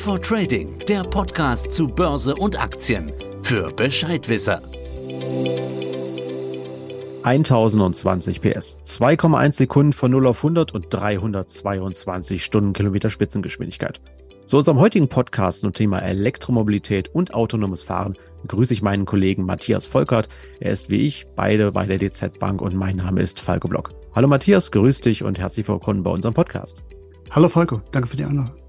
Fit for Trading, der Podcast zu Börse und Aktien für Bescheidwisser. 1020 PS, 2,1 Sekunden von 0 auf 100 und 322 Stundenkilometer Spitzengeschwindigkeit. Zu unserem heutigen Podcast zum Thema Elektromobilität und autonomes Fahren begrüße ich meinen Kollegen Matthias Volkert. Er ist wie ich beide bei der DZ Bank und mein Name ist Falco Block. Hallo Matthias, grüß dich und herzlich willkommen bei unserem Podcast. Hallo Falco, danke für die Einladung.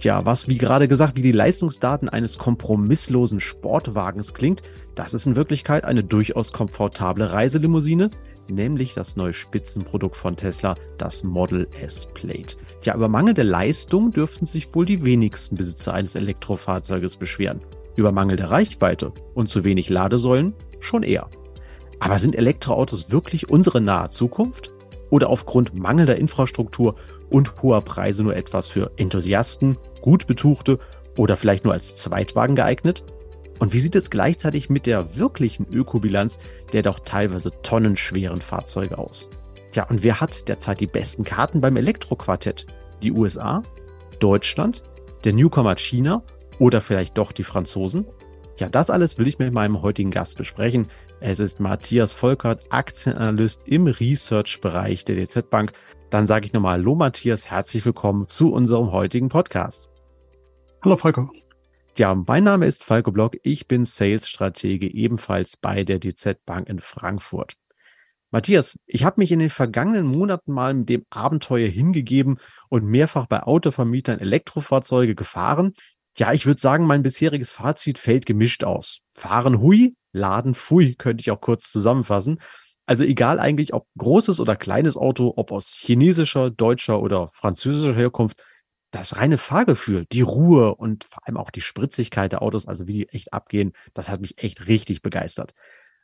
Tja, was wie gerade gesagt wie die Leistungsdaten eines kompromisslosen Sportwagens klingt, das ist in Wirklichkeit eine durchaus komfortable Reiselimousine, nämlich das neue Spitzenprodukt von Tesla, das Model S Plate. Tja, über mangelnde Leistung dürften sich wohl die wenigsten Besitzer eines Elektrofahrzeuges beschweren. Über mangelnde Reichweite und zu wenig Ladesäulen schon eher. Aber sind Elektroautos wirklich unsere nahe Zukunft? Oder aufgrund mangelnder Infrastruktur und hoher Preise nur etwas für Enthusiasten, gut betuchte oder vielleicht nur als Zweitwagen geeignet? Und wie sieht es gleichzeitig mit der wirklichen Ökobilanz der doch teilweise tonnenschweren Fahrzeuge aus? Tja, und wer hat derzeit die besten Karten beim Elektroquartett? Die USA? Deutschland? Der Newcomer China? Oder vielleicht doch die Franzosen? Ja, das alles will ich mit meinem heutigen Gast besprechen. Es ist Matthias Volkert, Aktienanalyst im Research-Bereich der DZ Bank. Dann sage ich nochmal Hallo Matthias, herzlich willkommen zu unserem heutigen Podcast. Hallo Falco. Ja, mein Name ist Falco Block. Ich bin Sales-Stratege ebenfalls bei der DZ Bank in Frankfurt. Matthias, ich habe mich in den vergangenen Monaten mal mit dem Abenteuer hingegeben und mehrfach bei Autovermietern Elektrofahrzeuge gefahren. Ja, ich würde sagen, mein bisheriges Fazit fällt gemischt aus. Fahren hui, laden pfui, könnte ich auch kurz zusammenfassen. Also egal eigentlich, ob großes oder kleines Auto, ob aus chinesischer, deutscher oder französischer Herkunft, das reine Fahrgefühl, die Ruhe und vor allem auch die Spritzigkeit der Autos, also wie die echt abgehen, das hat mich echt richtig begeistert.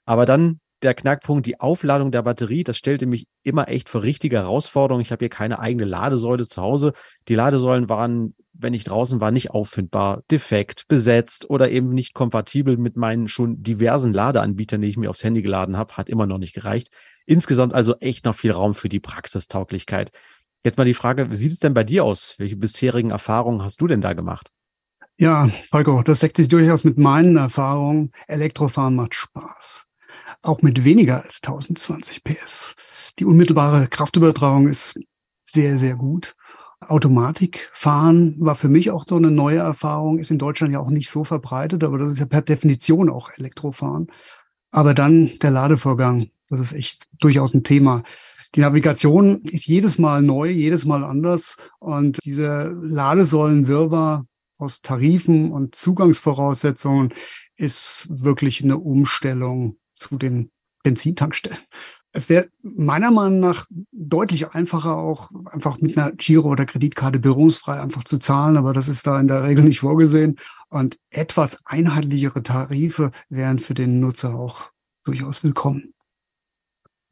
Aber dann der Knackpunkt, die Aufladung der Batterie, das stellte mich immer echt für richtige Herausforderungen. Ich habe hier keine eigene Ladesäule zu Hause. Die Ladesäulen waren, wenn ich draußen war, nicht auffindbar, defekt, besetzt oder eben nicht kompatibel mit meinen schon diversen Ladeanbietern, die ich mir aufs Handy geladen habe, hat immer noch nicht gereicht. Insgesamt also echt noch viel Raum für die Praxistauglichkeit. Jetzt mal die Frage, wie sieht es denn bei dir aus? Welche bisherigen Erfahrungen hast du denn da gemacht? Ja, Falco, das deckt sich durchaus mit meinen Erfahrungen. Elektrofahren macht Spaß. Auch mit weniger als 1020 PS. Die unmittelbare Kraftübertragung ist sehr, sehr gut. Automatikfahren war für mich auch so eine neue Erfahrung, ist in Deutschland ja auch nicht so verbreitet, aber das ist ja per Definition auch Elektrofahren. Aber dann der Ladevorgang, das ist echt durchaus ein Thema. Die Navigation ist jedes Mal neu, jedes Mal anders. Und diese Ladesäulenwirrwarr aus Tarifen und Zugangsvoraussetzungen ist wirklich eine Umstellung zu den Benzintankstellen. Es wäre meiner Meinung nach deutlich einfacher, auch einfach mit einer Giro- oder Kreditkarte berufsfrei einfach zu zahlen, aber das ist da in der Regel nicht vorgesehen. Und etwas einheitlichere Tarife wären für den Nutzer auch durchaus willkommen.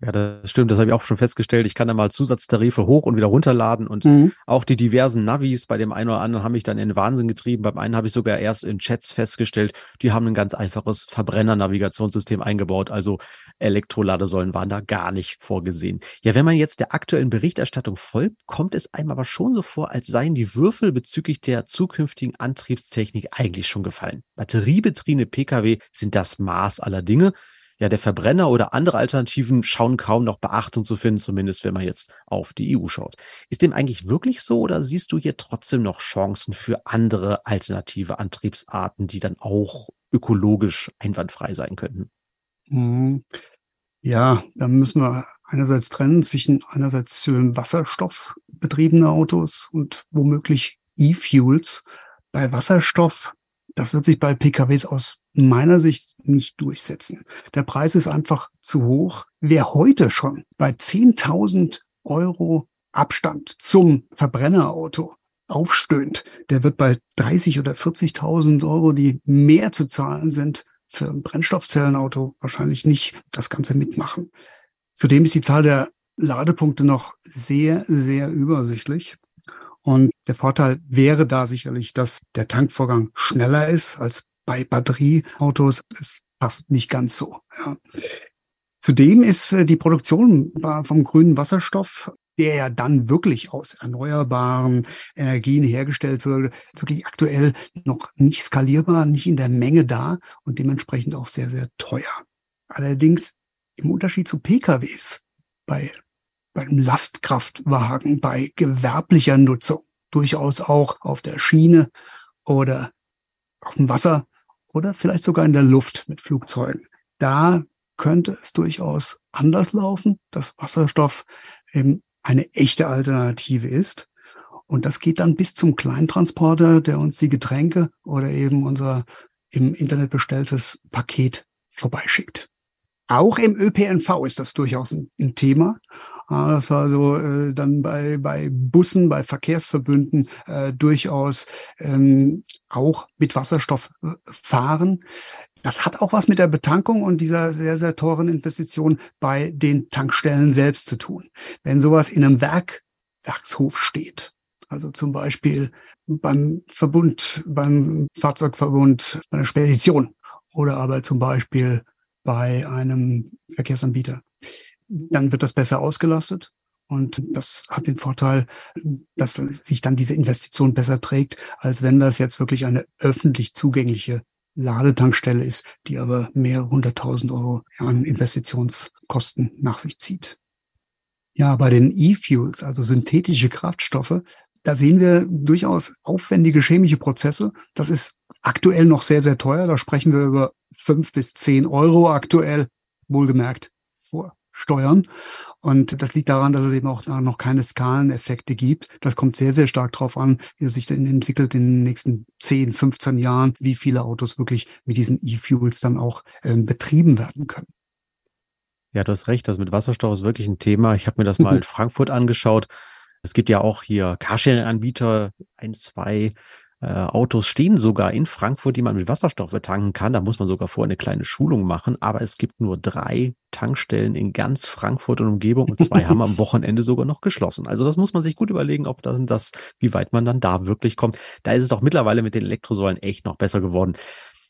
Ja, das stimmt. Das habe ich auch schon festgestellt. Ich kann da mal Zusatztarife hoch und wieder runterladen und mhm. auch die diversen Navis bei dem einen oder anderen haben mich dann in den Wahnsinn getrieben. Beim einen habe ich sogar erst in Chats festgestellt, die haben ein ganz einfaches Verbrenner-Navigationssystem eingebaut. Also Elektroladesäulen waren da gar nicht vorgesehen. Ja, wenn man jetzt der aktuellen Berichterstattung folgt, kommt es einem aber schon so vor, als seien die Würfel bezüglich der zukünftigen Antriebstechnik eigentlich schon gefallen. Batteriebetriebene Pkw sind das Maß aller Dinge ja, der Verbrenner oder andere Alternativen schauen kaum noch Beachtung zu finden, zumindest wenn man jetzt auf die EU schaut. Ist dem eigentlich wirklich so oder siehst du hier trotzdem noch Chancen für andere alternative Antriebsarten, die dann auch ökologisch einwandfrei sein könnten? Mhm. Ja, da müssen wir einerseits trennen zwischen einerseits wasserstoffbetriebene Autos und womöglich E-Fuels. Bei Wasserstoff das wird sich bei PKWs aus meiner Sicht nicht durchsetzen. Der Preis ist einfach zu hoch. Wer heute schon bei 10.000 Euro Abstand zum Verbrennerauto aufstöhnt, der wird bei 30 oder 40.000 Euro, die mehr zu zahlen sind, für ein Brennstoffzellenauto wahrscheinlich nicht das Ganze mitmachen. Zudem ist die Zahl der Ladepunkte noch sehr, sehr übersichtlich. Und der Vorteil wäre da sicherlich, dass der Tankvorgang schneller ist als bei Batterieautos. Es passt nicht ganz so. Ja. Zudem ist äh, die Produktion vom grünen Wasserstoff der ja dann wirklich aus erneuerbaren Energien hergestellt würde, wirklich aktuell noch nicht skalierbar, nicht in der Menge da und dementsprechend auch sehr, sehr teuer. Allerdings im Unterschied zu PKWs bei, bei einem Lastkraftwagen, bei gewerblicher Nutzung, durchaus auch auf der Schiene oder auf dem Wasser oder vielleicht sogar in der Luft mit Flugzeugen. Da könnte es durchaus anders laufen, dass Wasserstoff eben eine echte Alternative ist. Und das geht dann bis zum Kleintransporter, der uns die Getränke oder eben unser im Internet bestelltes Paket vorbeischickt. Auch im ÖPNV ist das durchaus ein, ein Thema. Ah, das war so äh, dann bei, bei Bussen, bei Verkehrsverbünden äh, durchaus ähm, auch mit Wasserstoff äh, fahren. Das hat auch was mit der Betankung und dieser sehr, sehr teuren Investition bei den Tankstellen selbst zu tun. Wenn sowas in einem Werk, Werkshof steht, also zum Beispiel beim Verbund, beim Fahrzeugverbund, bei einer Spedition oder aber zum Beispiel bei einem Verkehrsanbieter, dann wird das besser ausgelastet. Und das hat den Vorteil, dass sich dann diese Investition besser trägt, als wenn das jetzt wirklich eine öffentlich zugängliche Ladetankstelle ist, die aber mehr hunderttausend Euro an Investitionskosten nach sich zieht. Ja, bei den E-Fuels, also synthetische Kraftstoffe, da sehen wir durchaus aufwendige chemische Prozesse. Das ist aktuell noch sehr, sehr teuer. Da sprechen wir über fünf bis zehn Euro aktuell, wohlgemerkt vor Steuern. Und das liegt daran, dass es eben auch noch keine Skaleneffekte gibt. Das kommt sehr, sehr stark darauf an, wie es sich denn entwickelt in den nächsten 10, 15 Jahren, wie viele Autos wirklich mit diesen E-Fuels dann auch ähm, betrieben werden können. Ja, du hast recht, das mit Wasserstoff ist wirklich ein Thema. Ich habe mir das mal in Frankfurt angeschaut. Es gibt ja auch hier Carsharing-Anbieter, ein, zwei, Autos stehen sogar in Frankfurt, die man mit Wasserstoff betanken kann. Da muss man sogar vorher eine kleine Schulung machen. Aber es gibt nur drei Tankstellen in ganz Frankfurt und Umgebung und zwei haben am Wochenende sogar noch geschlossen. Also das muss man sich gut überlegen, ob dann das, wie weit man dann da wirklich kommt. Da ist es auch mittlerweile mit den Elektrosäulen echt noch besser geworden.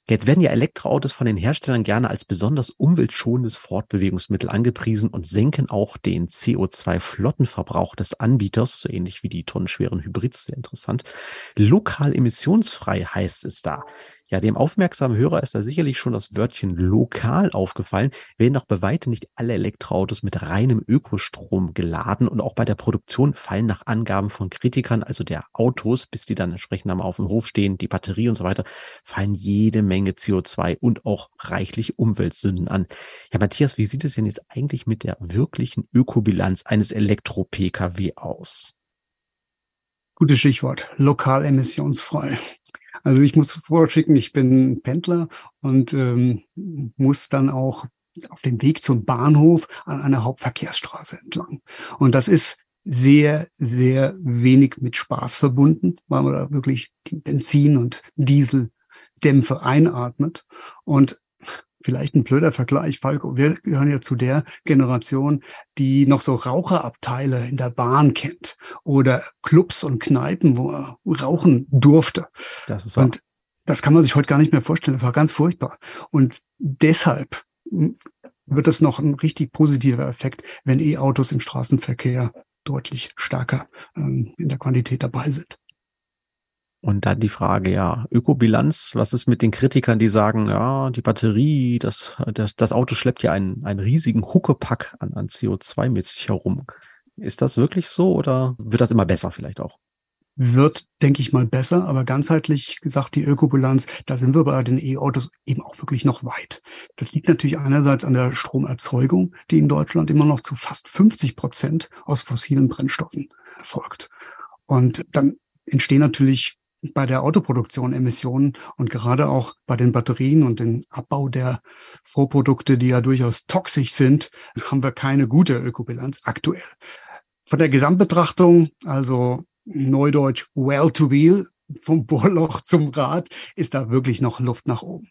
Jetzt werden ja Elektroautos von den Herstellern gerne als besonders umweltschonendes Fortbewegungsmittel angepriesen und senken auch den CO2-Flottenverbrauch des Anbieters, so ähnlich wie die tonnenschweren Hybrids, sehr interessant. Lokal emissionsfrei heißt es da. Ja, dem aufmerksamen Hörer ist da sicherlich schon das Wörtchen lokal aufgefallen, werden doch bei weitem nicht alle Elektroautos mit reinem Ökostrom geladen und auch bei der Produktion fallen nach Angaben von Kritikern, also der Autos, bis die dann entsprechend einmal auf dem Hof stehen, die Batterie und so weiter, fallen jede Menge CO2 und auch reichlich Umweltsünden an. Ja, Matthias, wie sieht es denn jetzt eigentlich mit der wirklichen Ökobilanz eines Elektro-Pkw aus? Gutes Stichwort, lokal emissionsfrei. Also ich muss vorschicken, ich bin Pendler und ähm, muss dann auch auf dem Weg zum Bahnhof an einer Hauptverkehrsstraße entlang. Und das ist sehr, sehr wenig mit Spaß verbunden, weil man da wirklich die Benzin- und Dieseldämpfe einatmet. Und vielleicht ein blöder Vergleich, Falco. Wir gehören ja zu der Generation, die noch so Raucherabteile in der Bahn kennt oder Clubs und Kneipen, wo er rauchen durfte. Das ist wahr. Und das kann man sich heute gar nicht mehr vorstellen. Das war ganz furchtbar. Und deshalb wird es noch ein richtig positiver Effekt, wenn E-Autos im Straßenverkehr deutlich stärker ähm, in der Quantität dabei sind. Und dann die Frage, ja, Ökobilanz, was ist mit den Kritikern, die sagen, ja, die Batterie, das, das, das Auto schleppt ja einen, einen riesigen Huckepack an, an CO2 mit sich herum. Ist das wirklich so oder wird das immer besser vielleicht auch? Wird, denke ich mal, besser, aber ganzheitlich gesagt, die Ökobilanz, da sind wir bei den E-Autos eben auch wirklich noch weit. Das liegt natürlich einerseits an der Stromerzeugung, die in Deutschland immer noch zu fast 50 Prozent aus fossilen Brennstoffen erfolgt. Und dann entstehen natürlich bei der Autoproduktion Emissionen und gerade auch bei den Batterien und dem Abbau der Vorprodukte, die ja durchaus toxisch sind, haben wir keine gute Ökobilanz aktuell. Von der Gesamtbetrachtung, also Neudeutsch well to wheel, vom Bohrloch zum Rad, ist da wirklich noch Luft nach oben.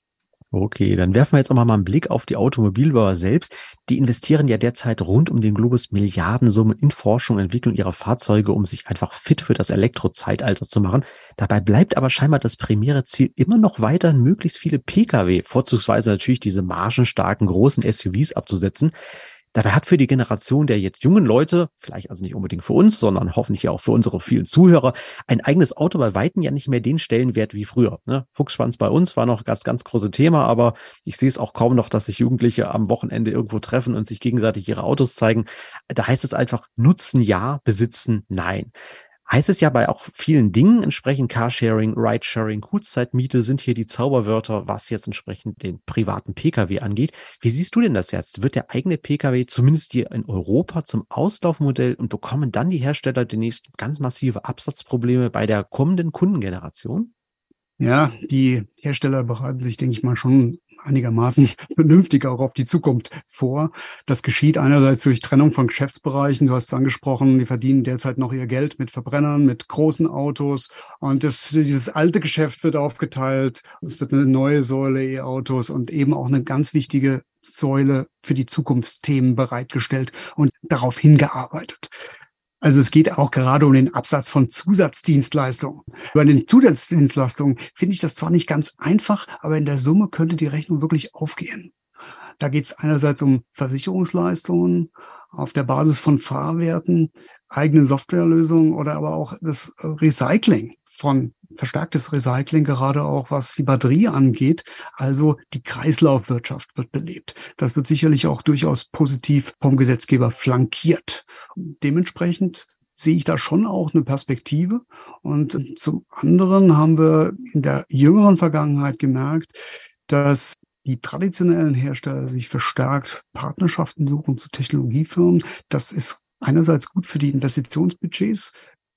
Okay, dann werfen wir jetzt auch mal einen Blick auf die Automobilbauer selbst. Die investieren ja derzeit rund um den Globus Milliardensummen in Forschung und Entwicklung ihrer Fahrzeuge, um sich einfach fit für das Elektrozeitalter zu machen. Dabei bleibt aber scheinbar das primäre Ziel immer noch weiter, möglichst viele Pkw, vorzugsweise natürlich diese margenstarken großen SUVs abzusetzen. Dabei hat für die Generation der jetzt jungen Leute, vielleicht also nicht unbedingt für uns, sondern hoffentlich auch für unsere vielen Zuhörer, ein eigenes Auto bei Weitem ja nicht mehr den Stellenwert wie früher. Ne? Fuchsschwanz bei uns war noch das ganz große Thema, aber ich sehe es auch kaum noch, dass sich Jugendliche am Wochenende irgendwo treffen und sich gegenseitig ihre Autos zeigen. Da heißt es einfach, nutzen ja, besitzen nein heißt es ja bei auch vielen Dingen entsprechend Carsharing, Ridesharing, Kurzzeitmiete sind hier die Zauberwörter, was jetzt entsprechend den privaten Pkw angeht. Wie siehst du denn das jetzt? Wird der eigene Pkw zumindest hier in Europa zum Auslaufmodell und bekommen dann die Hersteller demnächst ganz massive Absatzprobleme bei der kommenden Kundengeneration? Ja, die Hersteller bereiten sich, denke ich mal, schon einigermaßen vernünftig auch auf die Zukunft vor. Das geschieht einerseits durch Trennung von Geschäftsbereichen. Du hast es angesprochen, die verdienen derzeit noch ihr Geld mit Verbrennern, mit großen Autos. Und das, dieses alte Geschäft wird aufgeteilt. Es wird eine neue Säule E-Autos und eben auch eine ganz wichtige Säule für die Zukunftsthemen bereitgestellt und darauf hingearbeitet. Also es geht auch gerade um den Absatz von Zusatzdienstleistungen. Bei den Zusatzdienstleistungen finde ich das zwar nicht ganz einfach, aber in der Summe könnte die Rechnung wirklich aufgehen. Da geht es einerseits um Versicherungsleistungen auf der Basis von Fahrwerten, eigene Softwarelösungen oder aber auch das Recycling von verstärktes Recycling, gerade auch was die Batterie angeht. Also die Kreislaufwirtschaft wird belebt. Das wird sicherlich auch durchaus positiv vom Gesetzgeber flankiert. Dementsprechend sehe ich da schon auch eine Perspektive. Und zum anderen haben wir in der jüngeren Vergangenheit gemerkt, dass die traditionellen Hersteller sich verstärkt Partnerschaften suchen zu Technologiefirmen. Das ist einerseits gut für die Investitionsbudgets,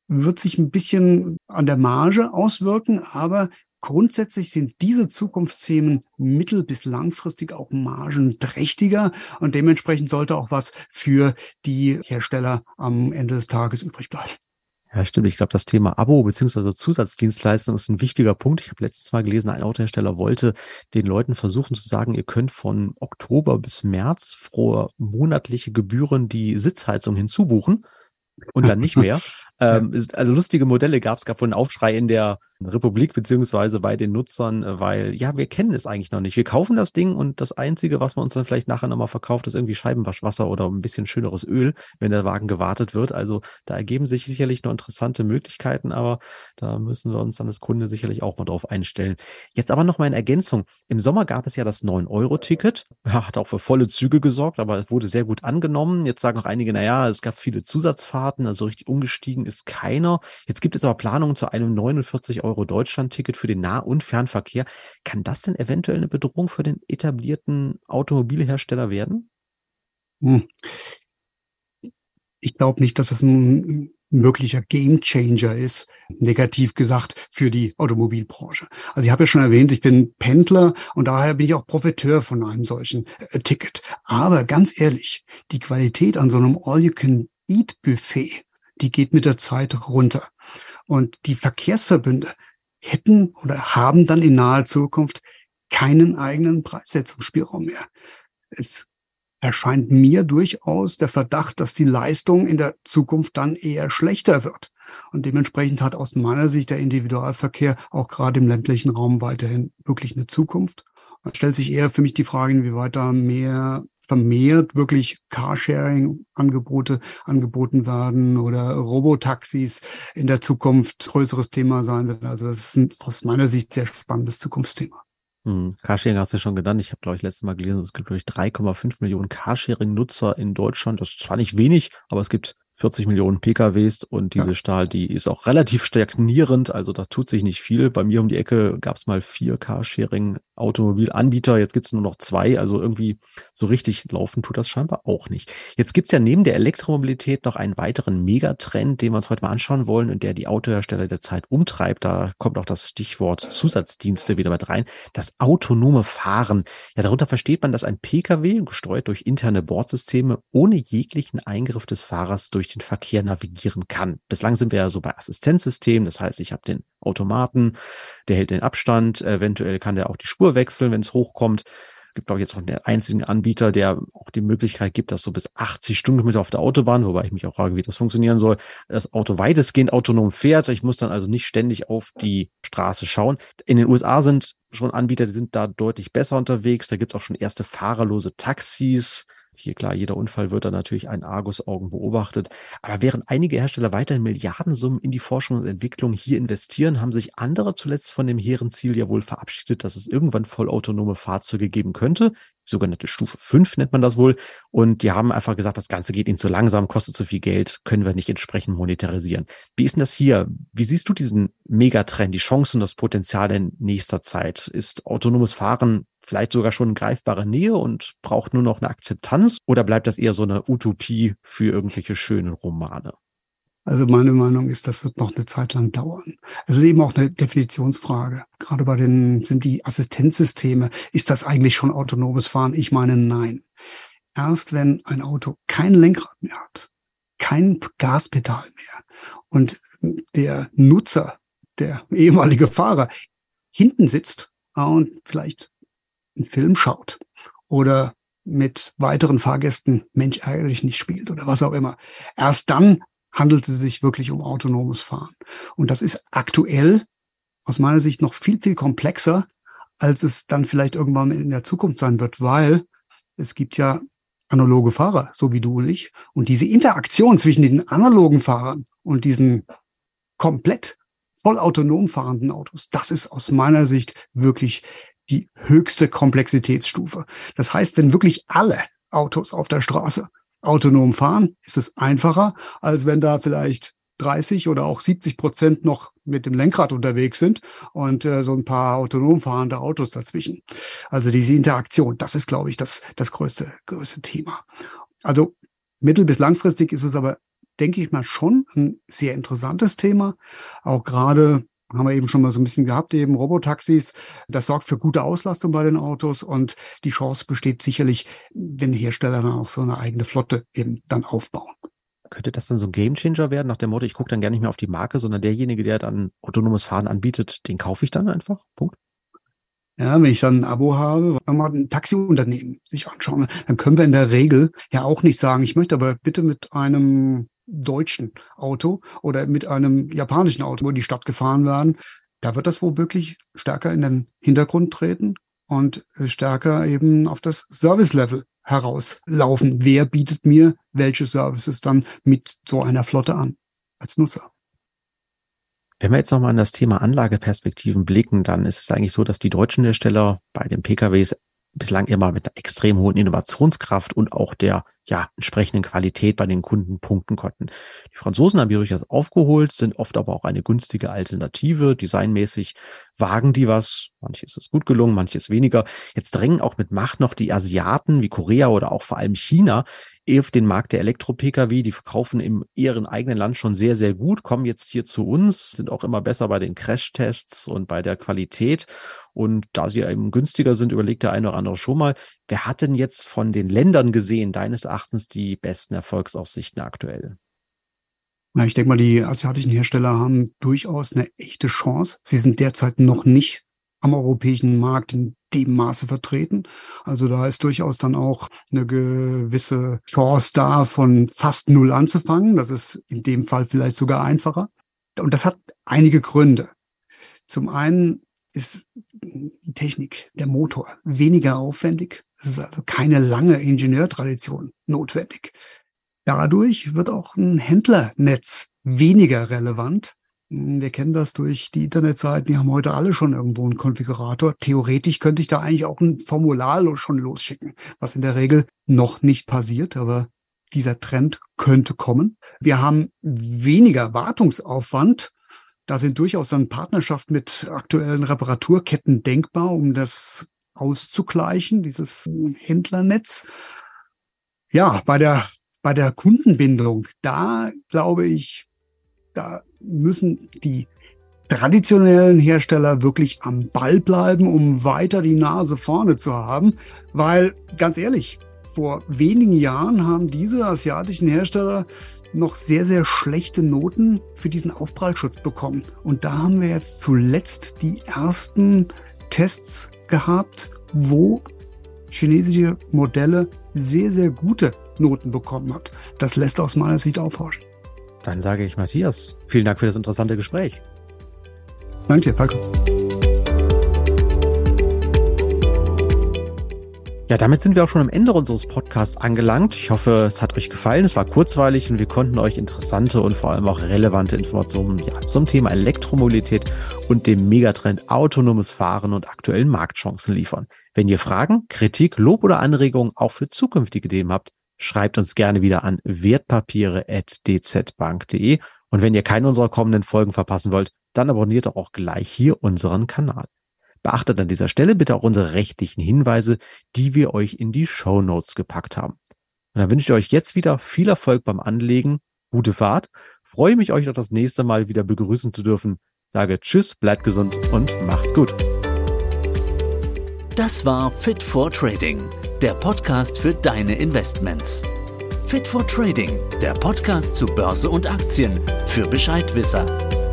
wird sich ein bisschen an der Marge auswirken, aber grundsätzlich sind diese Zukunftsthemen mittel- bis langfristig auch margenträchtiger und dementsprechend sollte auch was für die Hersteller am Ende des Tages übrig bleiben. Ja, stimmt. Ich glaube, das Thema Abo beziehungsweise Zusatzdienstleistung ist ein wichtiger Punkt. Ich habe letztes Mal gelesen, ein Autohersteller wollte den Leuten versuchen zu sagen, ihr könnt von Oktober bis März frohe monatliche Gebühren die Sitzheizung hinzubuchen und dann nicht mehr. ähm, ist, also lustige Modelle gab es, gab wohl einen Aufschrei in der Republik beziehungsweise bei den Nutzern, äh, weil ja, wir kennen es eigentlich noch nicht. Wir kaufen das Ding und das Einzige, was man uns dann vielleicht nachher nochmal verkauft, ist irgendwie Scheibenwaschwasser oder ein bisschen schöneres Öl, wenn der Wagen gewartet wird. Also da ergeben sich sicherlich noch interessante Möglichkeiten, aber da müssen wir uns dann als Kunde sicherlich auch mal drauf einstellen. Jetzt aber noch mal in Ergänzung. Im Sommer gab es ja das 9-Euro-Ticket. Ja, hat auch für volle Züge gesorgt, aber es wurde sehr gut angenommen. Jetzt sagen auch einige, naja, es gab viele Zusatzfahrten, also richtig umgestiegen ist keiner. Jetzt gibt es aber Planungen zu einem 49 Euro Euro-Deutschland-Ticket für den Nah- und Fernverkehr. Kann das denn eventuell eine Bedrohung für den etablierten Automobilhersteller werden? Hm. Ich glaube nicht, dass es ein möglicher Gamechanger ist, negativ gesagt, für die Automobilbranche. Also ich habe ja schon erwähnt, ich bin Pendler und daher bin ich auch Profiteur von einem solchen äh, Ticket. Aber ganz ehrlich, die Qualität an so einem All-You-Can-Eat-Buffet, die geht mit der Zeit runter. Und die Verkehrsverbünde, hätten oder haben dann in naher Zukunft keinen eigenen Preissetzungsspielraum mehr. Es erscheint mir durchaus der Verdacht, dass die Leistung in der Zukunft dann eher schlechter wird. Und dementsprechend hat aus meiner Sicht der Individualverkehr auch gerade im ländlichen Raum weiterhin wirklich eine Zukunft. Stellt sich eher für mich die Frage, inwieweit da mehr vermehrt wirklich Carsharing-Angebote angeboten werden oder Robotaxis in der Zukunft größeres Thema sein wird. Also das ist ein, aus meiner Sicht sehr spannendes Zukunftsthema. Hm, Carsharing hast du schon genannt. Ich habe, glaube ich, letztes Mal gelesen, es gibt, glaube ich, 3,5 Millionen Carsharing-Nutzer in Deutschland. Das ist zwar nicht wenig, aber es gibt 40 Millionen PKWs und diese ja. Stahl, die ist auch relativ stagnierend, also da tut sich nicht viel. Bei mir um die Ecke gab es mal vier Carsharing-Automobilanbieter, jetzt gibt es nur noch zwei, also irgendwie so richtig laufen tut das scheinbar auch nicht. Jetzt gibt es ja neben der Elektromobilität noch einen weiteren Megatrend, den wir uns heute mal anschauen wollen und der die Autohersteller der Zeit umtreibt. Da kommt auch das Stichwort Zusatzdienste wieder mit rein. Das autonome Fahren. Ja, darunter versteht man, dass ein PKW, gesteuert durch interne Bordsysteme, ohne jeglichen Eingriff des Fahrers durch durch den Verkehr navigieren kann. Bislang sind wir ja so bei Assistenzsystemen, das heißt, ich habe den Automaten, der hält den Abstand, eventuell kann der auch die Spur wechseln, wenn es hochkommt. Es gibt, glaube ich, jetzt auch einen einzigen Anbieter, der auch die Möglichkeit gibt, dass so bis 80 Stundenkilometer auf der Autobahn, wobei ich mich auch frage, wie das funktionieren soll, das Auto weitestgehend autonom fährt. Ich muss dann also nicht ständig auf die Straße schauen. In den USA sind schon Anbieter, die sind da deutlich besser unterwegs. Da gibt es auch schon erste fahrerlose Taxis Hier klar, jeder Unfall wird dann natürlich ein Argusaugen beobachtet. Aber während einige Hersteller weiterhin Milliardensummen in die Forschung und Entwicklung hier investieren, haben sich andere zuletzt von dem hehren Ziel ja wohl verabschiedet, dass es irgendwann vollautonome Fahrzeuge geben könnte. sogenannte Stufe 5 nennt man das wohl. Und die haben einfach gesagt, das Ganze geht ihnen zu langsam, kostet zu viel Geld, können wir nicht entsprechend monetarisieren. Wie ist denn das hier? Wie siehst du diesen Megatrend, die Chancen und das Potenzial in nächster Zeit? Ist autonomes Fahren vielleicht sogar schon in greifbarer Nähe und braucht nur noch eine Akzeptanz? Oder bleibt das eher so eine Utopie für irgendwelche schönen Romane? Also meine Meinung ist, das wird noch eine Zeit lang dauern. Es ist eben auch eine Definitionsfrage. Gerade bei den sind die Assistenzsysteme, ist das eigentlich schon autonomes Fahren? Ich meine, nein. Erst wenn ein Auto kein Lenkrad mehr hat, kein Gaspedal mehr und der Nutzer, der ehemalige Fahrer hinten sitzt und vielleicht einen Film schaut oder mit weiteren Fahrgästen Mensch ärgerlich nicht spielt oder was auch immer. Erst dann handelt es sich wirklich um autonomes Fahren. Und das ist aktuell aus meiner Sicht noch viel, viel komplexer, als es dann vielleicht irgendwann in der Zukunft sein wird, weil es gibt ja analoge Fahrer, so wie du und ich. Und diese Interaktion zwischen den analogen Fahrern und diesen komplett vollautonom fahrenden Autos, das ist aus meiner Sicht wirklich die höchste Komplexitätsstufe. Das heißt, wenn wirklich alle Autos auf der Straße autonom fahren, ist es einfacher, als wenn da vielleicht 30 oder auch 70 Prozent noch mit dem Lenkrad unterwegs sind und äh, so ein paar autonom fahrende Autos dazwischen. Also diese Interaktion, das ist, glaube ich, das, das größte, größte Thema. Also mittel- bis langfristig ist es aber, denke ich mal, schon ein sehr interessantes Thema. Auch gerade haben wir eben schon mal so ein bisschen gehabt, eben Robotaxis. Das sorgt für gute Auslastung bei den Autos und die Chance besteht sicherlich, wenn Hersteller dann auch so eine eigene Flotte eben dann aufbauen. Könnte das dann so ein Gamechanger werden, nach dem Motto, ich gucke dann gar nicht mehr auf die Marke, sondern derjenige, der dann autonomes Fahren anbietet, den kaufe ich dann einfach? Punkt. Ja, wenn ich dann ein Abo habe, wenn wir ein Taxiunternehmen sich anschauen, dann können wir in der Regel ja auch nicht sagen, ich möchte aber bitte mit einem deutschen Auto oder mit einem japanischen Auto, wo die Stadt gefahren werden, da wird das womöglich stärker in den Hintergrund treten und äh, stärker eben auf das Service-Level herauslaufen. Wer bietet mir welche Services dann mit so einer Flotte an als Nutzer? Wenn wir jetzt nochmal an das Thema Anlageperspektiven blicken, dann ist es eigentlich so, dass die deutschen Hersteller bei den PKWs bislang immer mit einer extrem hohen Innovationskraft und auch der ja, entsprechenden Qualität bei den Kunden punkten konnten. Die Franzosen haben hier durchaus aufgeholt, sind oft aber auch eine günstige Alternative. Designmäßig wagen die was. Manches ist gut gelungen, manches weniger. Jetzt drängen auch mit Macht noch die Asiaten wie Korea oder auch vor allem China auf den Markt der Elektro-Pkw. Die verkaufen im ihren eigenen Land schon sehr, sehr gut, kommen jetzt hier zu uns, sind auch immer besser bei den Crash-Tests und bei der Qualität. Und da sie eben günstiger sind, überlegt der eine oder andere schon mal, wer hat denn jetzt von den Ländern gesehen, deines Erachtens, die besten Erfolgsaussichten aktuell? Na, ich denke mal, die asiatischen Hersteller haben durchaus eine echte Chance. Sie sind derzeit noch nicht am europäischen Markt in dem Maße vertreten. Also da ist durchaus dann auch eine gewisse Chance da, von fast null anzufangen. Das ist in dem Fall vielleicht sogar einfacher. Und das hat einige Gründe. Zum einen ist die Technik, der Motor weniger aufwendig. Es ist also keine lange Ingenieurtradition notwendig. Dadurch wird auch ein Händlernetz weniger relevant. Wir kennen das durch die Internetseiten, die haben heute alle schon irgendwo einen Konfigurator. Theoretisch könnte ich da eigentlich auch ein Formular schon losschicken, was in der Regel noch nicht passiert, aber dieser Trend könnte kommen. Wir haben weniger Wartungsaufwand da sind durchaus dann Partnerschaften mit aktuellen Reparaturketten denkbar, um das auszugleichen, dieses Händlernetz. Ja, bei der, bei der Kundenbindung, da glaube ich, da müssen die traditionellen Hersteller wirklich am Ball bleiben, um weiter die Nase vorne zu haben. Weil, ganz ehrlich, vor wenigen Jahren haben diese asiatischen Hersteller noch sehr, sehr schlechte Noten für diesen Aufprallschutz bekommen. Und da haben wir jetzt zuletzt die ersten Tests gehabt, wo chinesische Modelle sehr, sehr gute Noten bekommen hat. Das lässt aus meiner Sicht aufhorchen. Dann sage ich Matthias, vielen Dank für das interessante Gespräch. Danke dir, Falco. Ja, damit sind wir auch schon am Ende unseres Podcasts angelangt. Ich hoffe, es hat euch gefallen. Es war kurzweilig und wir konnten euch interessante und vor allem auch relevante Informationen ja, zum Thema Elektromobilität und dem Megatrend autonomes Fahren und aktuellen Marktchancen liefern. Wenn ihr Fragen, Kritik, Lob oder Anregungen auch für zukünftige Themen habt, schreibt uns gerne wieder an wertpapiere.dzbank.de und wenn ihr keine unserer kommenden Folgen verpassen wollt, dann abonniert doch auch gleich hier unseren Kanal. Beachtet an dieser Stelle bitte auch unsere rechtlichen Hinweise, die wir euch in die Show Notes gepackt haben. Und dann wünsche ich euch jetzt wieder viel Erfolg beim Anlegen, gute Fahrt, freue mich euch auch das nächste Mal wieder begrüßen zu dürfen, sage Tschüss, bleibt gesund und macht's gut. Das war Fit for Trading, der Podcast für deine Investments. Fit for Trading, der Podcast zu Börse und Aktien für Bescheidwisser.